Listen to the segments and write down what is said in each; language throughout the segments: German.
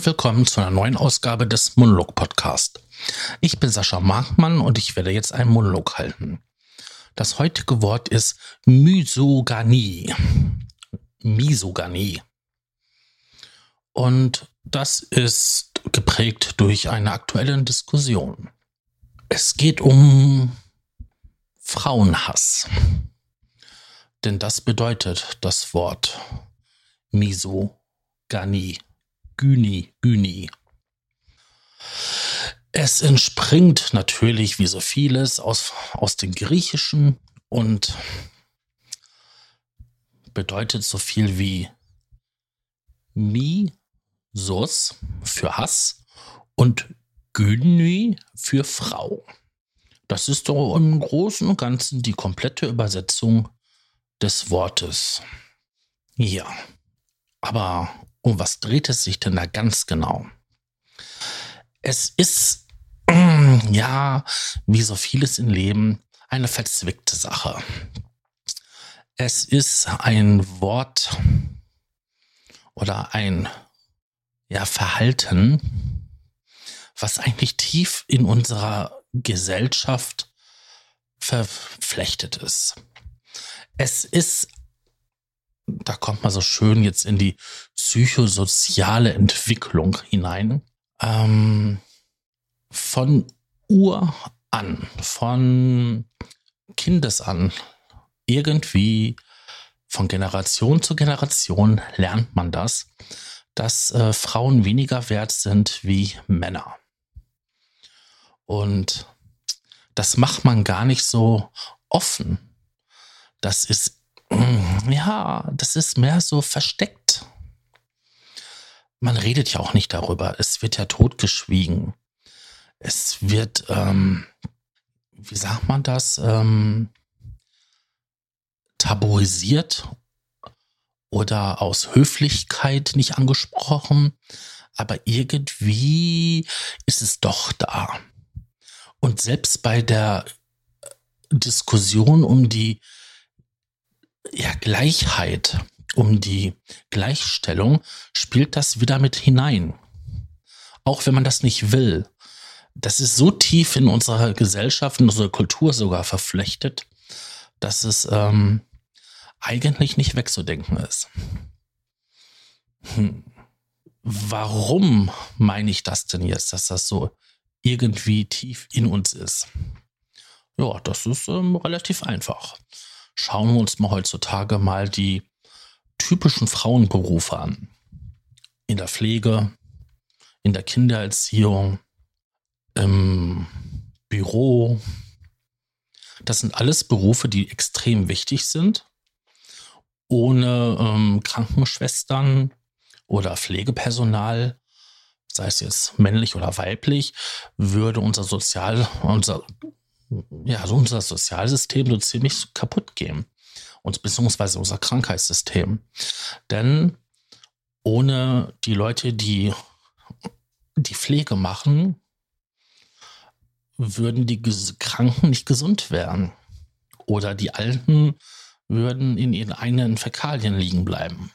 und willkommen zu einer neuen Ausgabe des Monolog Podcast. Ich bin Sascha Markmann und ich werde jetzt einen Monolog halten. Das heutige Wort ist Misoganie. Misoganie. Und das ist geprägt durch eine aktuelle Diskussion. Es geht um Frauenhass. Denn das bedeutet das Wort Misoganie. Gyni, Gyni. Es entspringt natürlich, wie so vieles, aus, aus dem Griechischen und bedeutet so viel wie Misos für Hass und Gyni für Frau. Das ist doch im Großen und Ganzen die komplette Übersetzung des Wortes. Ja, aber um was dreht es sich denn da ganz genau? Es ist, ja, wie so vieles im Leben, eine verzwickte Sache. Es ist ein Wort oder ein ja, Verhalten, was eigentlich tief in unserer Gesellschaft verflechtet ist. Es ist da kommt man so schön jetzt in die psychosoziale Entwicklung hinein. Ähm, von Ur an, von Kindes an, irgendwie von Generation zu Generation lernt man das, dass äh, Frauen weniger wert sind wie Männer. Und das macht man gar nicht so offen. Das ist ja, das ist mehr so versteckt. Man redet ja auch nicht darüber. Es wird ja totgeschwiegen. Es wird, ähm, wie sagt man das, ähm, tabuisiert oder aus Höflichkeit nicht angesprochen. Aber irgendwie ist es doch da. Und selbst bei der Diskussion um die ja, Gleichheit, um die Gleichstellung, spielt das wieder mit hinein. Auch wenn man das nicht will. Das ist so tief in unserer Gesellschaft, in unserer Kultur sogar verflechtet, dass es ähm, eigentlich nicht wegzudenken ist. Hm. Warum meine ich das denn jetzt, dass das so irgendwie tief in uns ist? Ja, das ist ähm, relativ einfach schauen wir uns mal heutzutage mal die typischen Frauenberufe an. In der Pflege, in der Kindererziehung, im Büro. Das sind alles Berufe, die extrem wichtig sind. Ohne ähm, Krankenschwestern oder Pflegepersonal, sei es jetzt männlich oder weiblich, würde unser Sozial, unser ja, also unser Sozialsystem so ziemlich kaputt gehen. Und beziehungsweise unser Krankheitssystem. Denn ohne die Leute, die die Pflege machen, würden die Kranken nicht gesund werden. Oder die Alten würden in ihren eigenen Fäkalien liegen bleiben.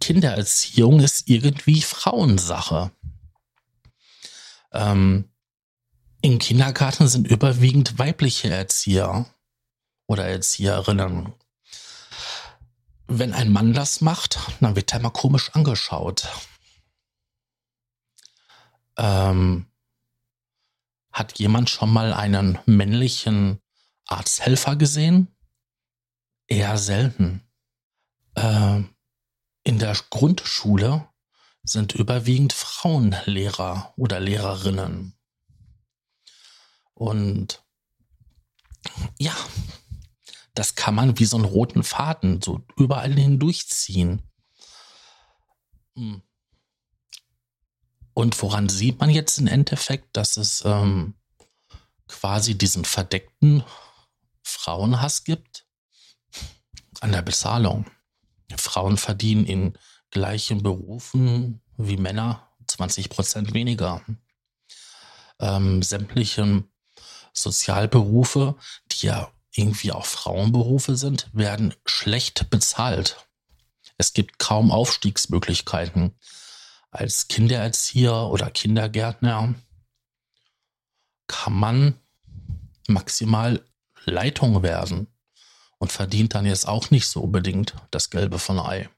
Kindererziehung ist irgendwie Frauensache. Ähm, im Kindergarten sind überwiegend weibliche Erzieher oder Erzieherinnen. Wenn ein Mann das macht, dann wird er mal komisch angeschaut. Ähm, hat jemand schon mal einen männlichen Arzthelfer gesehen? Eher selten. Ähm, in der Grundschule sind überwiegend Frauenlehrer oder Lehrerinnen. Und ja, das kann man wie so einen roten Faden so überall hindurchziehen. Hm. Und woran sieht man jetzt im Endeffekt, dass es ähm, quasi diesen verdeckten Frauenhass gibt? An der Bezahlung. Frauen verdienen in gleichen Berufen wie Männer 20 Prozent weniger. Ähm, sämtlichen Sozialberufe, die ja irgendwie auch Frauenberufe sind, werden schlecht bezahlt. Es gibt kaum Aufstiegsmöglichkeiten. als Kindererzieher oder Kindergärtner kann man maximal Leitung werden und verdient dann jetzt auch nicht so unbedingt das Gelbe von Ei.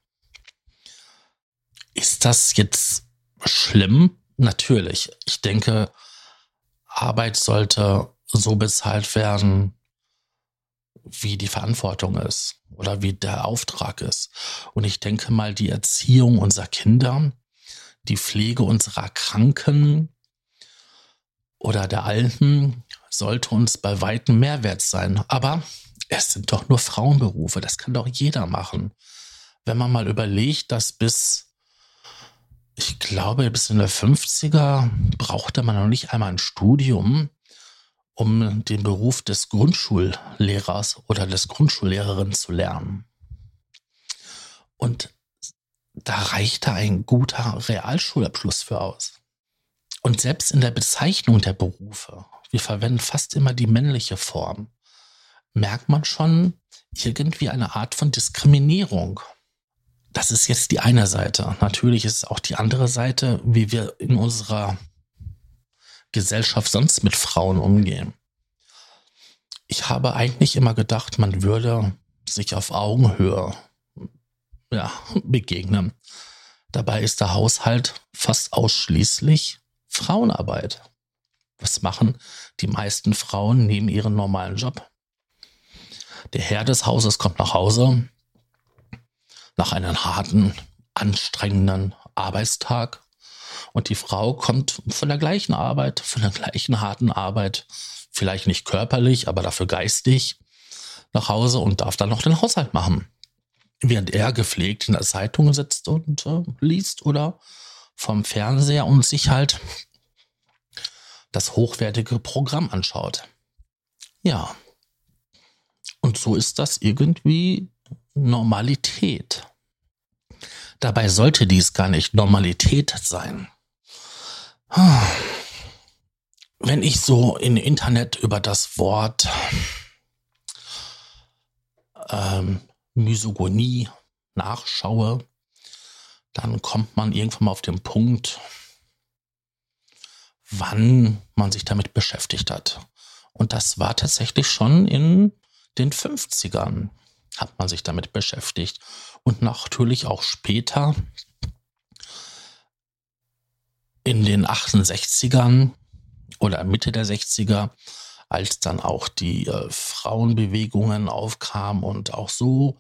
Ist das jetzt schlimm? Natürlich. Ich denke, Arbeit sollte so bezahlt werden, wie die Verantwortung ist oder wie der Auftrag ist. Und ich denke mal, die Erziehung unserer Kinder, die Pflege unserer Kranken oder der Alten sollte uns bei weitem Mehrwert sein. Aber es sind doch nur Frauenberufe, das kann doch jeder machen. Wenn man mal überlegt, dass bis, ich glaube, bis in der 50er brauchte man noch nicht einmal ein Studium, um den Beruf des Grundschullehrers oder des Grundschullehrerin zu lernen. Und da reichte ein guter Realschulabschluss für aus. Und selbst in der Bezeichnung der Berufe, wir verwenden fast immer die männliche Form, merkt man schon irgendwie eine Art von Diskriminierung. Das ist jetzt die eine Seite. Natürlich ist auch die andere Seite, wie wir in unserer Gesellschaft sonst mit Frauen umgehen. Ich habe eigentlich immer gedacht, man würde sich auf Augenhöhe ja, begegnen. Dabei ist der Haushalt fast ausschließlich Frauenarbeit. Was machen die meisten Frauen neben ihrem normalen Job? Der Herr des Hauses kommt nach Hause nach einem harten, anstrengenden Arbeitstag und die Frau kommt von der gleichen Arbeit, von der gleichen harten Arbeit, vielleicht nicht körperlich, aber dafür geistig, nach Hause und darf dann noch den Haushalt machen. Während er gepflegt in der Zeitung sitzt und äh, liest oder vom Fernseher und sich halt das hochwertige Programm anschaut. Ja. Und so ist das irgendwie Normalität. Dabei sollte dies gar nicht Normalität sein. Wenn ich so im Internet über das Wort ähm, Misogonie nachschaue, dann kommt man irgendwann mal auf den Punkt, wann man sich damit beschäftigt hat. Und das war tatsächlich schon in den 50ern hat man sich damit beschäftigt. Und natürlich auch später in den 68ern oder Mitte der 60er, als dann auch die äh, Frauenbewegungen aufkamen und auch so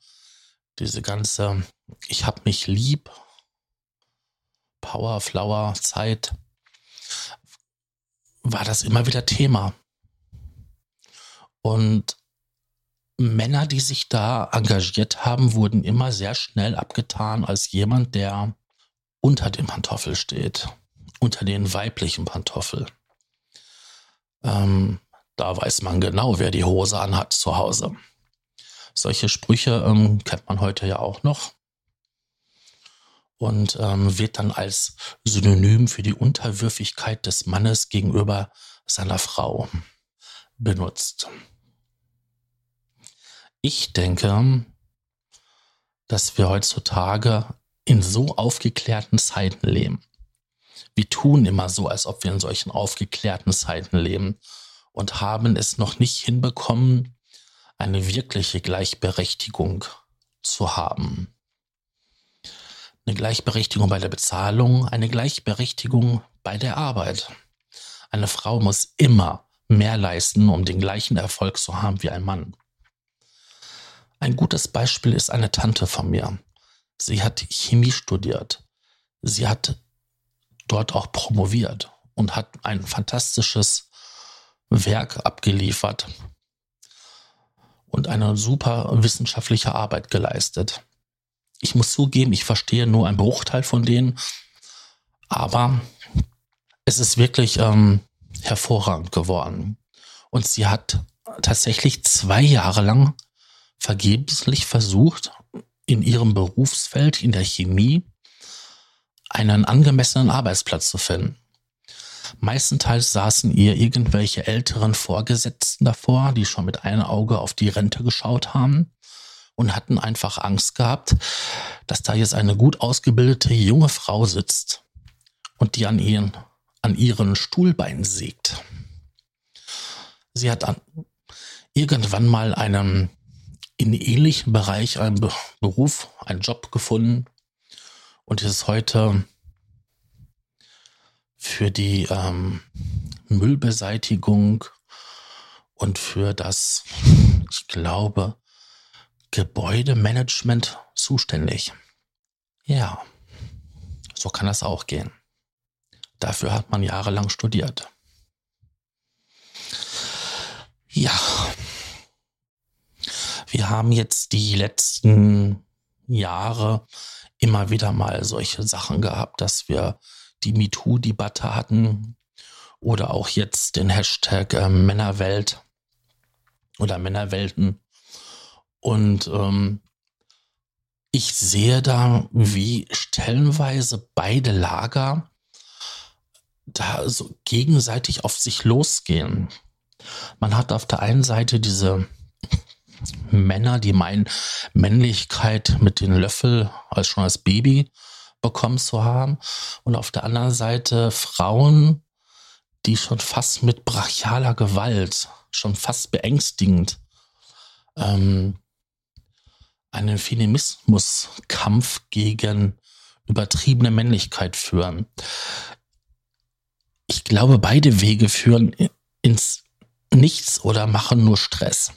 diese ganze Ich hab mich lieb, Power, Flower Zeit, war das immer wieder Thema. Und Männer, die sich da engagiert haben, wurden immer sehr schnell abgetan als jemand, der unter dem Pantoffel steht, unter den weiblichen Pantoffel. Ähm, da weiß man genau, wer die Hose anhat zu Hause. Solche Sprüche ähm, kennt man heute ja auch noch und ähm, wird dann als Synonym für die Unterwürfigkeit des Mannes gegenüber seiner Frau benutzt. Ich denke, dass wir heutzutage in so aufgeklärten Zeiten leben. Wir tun immer so, als ob wir in solchen aufgeklärten Zeiten leben und haben es noch nicht hinbekommen, eine wirkliche Gleichberechtigung zu haben. Eine Gleichberechtigung bei der Bezahlung, eine Gleichberechtigung bei der Arbeit. Eine Frau muss immer mehr leisten, um den gleichen Erfolg zu haben wie ein Mann. Ein gutes Beispiel ist eine Tante von mir. Sie hat Chemie studiert. Sie hat dort auch promoviert und hat ein fantastisches Werk abgeliefert und eine super wissenschaftliche Arbeit geleistet. Ich muss zugeben, ich verstehe nur einen Bruchteil von denen, aber es ist wirklich ähm, hervorragend geworden. Und sie hat tatsächlich zwei Jahre lang vergeblich versucht, in ihrem Berufsfeld, in der Chemie, einen angemessenen Arbeitsplatz zu finden. Meistenteils saßen ihr irgendwelche älteren Vorgesetzten davor, die schon mit einem Auge auf die Rente geschaut haben und hatten einfach Angst gehabt, dass da jetzt eine gut ausgebildete junge Frau sitzt, und die an ihren, an ihren Stuhlbein sägt. Sie hat an, irgendwann mal einen in ähnlichen Bereich einen Beruf, einen Job gefunden und ist heute für die ähm, Müllbeseitigung und für das, ich glaube, Gebäudemanagement zuständig. Ja, so kann das auch gehen. Dafür hat man jahrelang studiert. Ja, wir haben jetzt die letzten Jahre immer wieder mal solche Sachen gehabt, dass wir die MeToo-Debatte hatten oder auch jetzt den Hashtag äh, Männerwelt oder Männerwelten. Und ähm, ich sehe da, wie stellenweise beide Lager da so gegenseitig auf sich losgehen. Man hat auf der einen Seite diese Männer, die meinen, Männlichkeit mit den Löffel als schon als Baby bekommen zu haben. Und auf der anderen Seite Frauen, die schon fast mit brachialer Gewalt, schon fast beängstigend, ähm, einen Feminismuskampf gegen übertriebene Männlichkeit führen. Ich glaube, beide Wege führen ins Nichts oder machen nur Stress.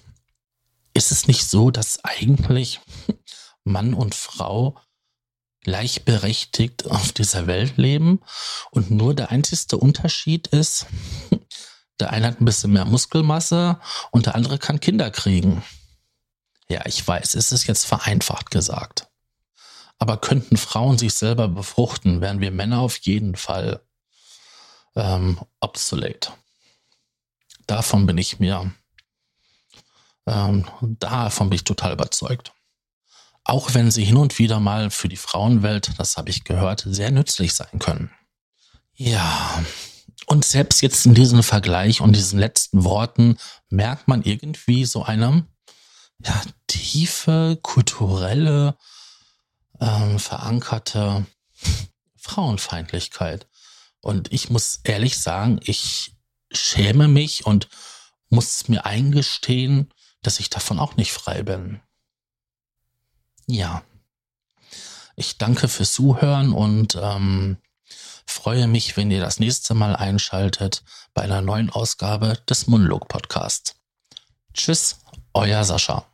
Ist es nicht so, dass eigentlich Mann und Frau gleichberechtigt auf dieser Welt leben und nur der einzige Unterschied ist, der eine hat ein bisschen mehr Muskelmasse und der andere kann Kinder kriegen. Ja, ich weiß, es ist jetzt vereinfacht gesagt. Aber könnten Frauen sich selber befruchten, wären wir Männer auf jeden Fall ähm, obsolete. Davon bin ich mir, ähm, davon bin ich total überzeugt. Auch wenn sie hin und wieder mal für die Frauenwelt, das habe ich gehört, sehr nützlich sein können. Ja, und selbst jetzt in diesem Vergleich und diesen letzten Worten merkt man irgendwie so eine ja, tiefe, kulturelle, ähm, verankerte Frauenfeindlichkeit. Und ich muss ehrlich sagen, ich schäme mich und muss mir eingestehen, dass ich davon auch nicht frei bin. Ja. Ich danke fürs Zuhören und ähm, freue mich, wenn ihr das nächste Mal einschaltet bei einer neuen Ausgabe des Monolog Podcasts. Tschüss, euer Sascha.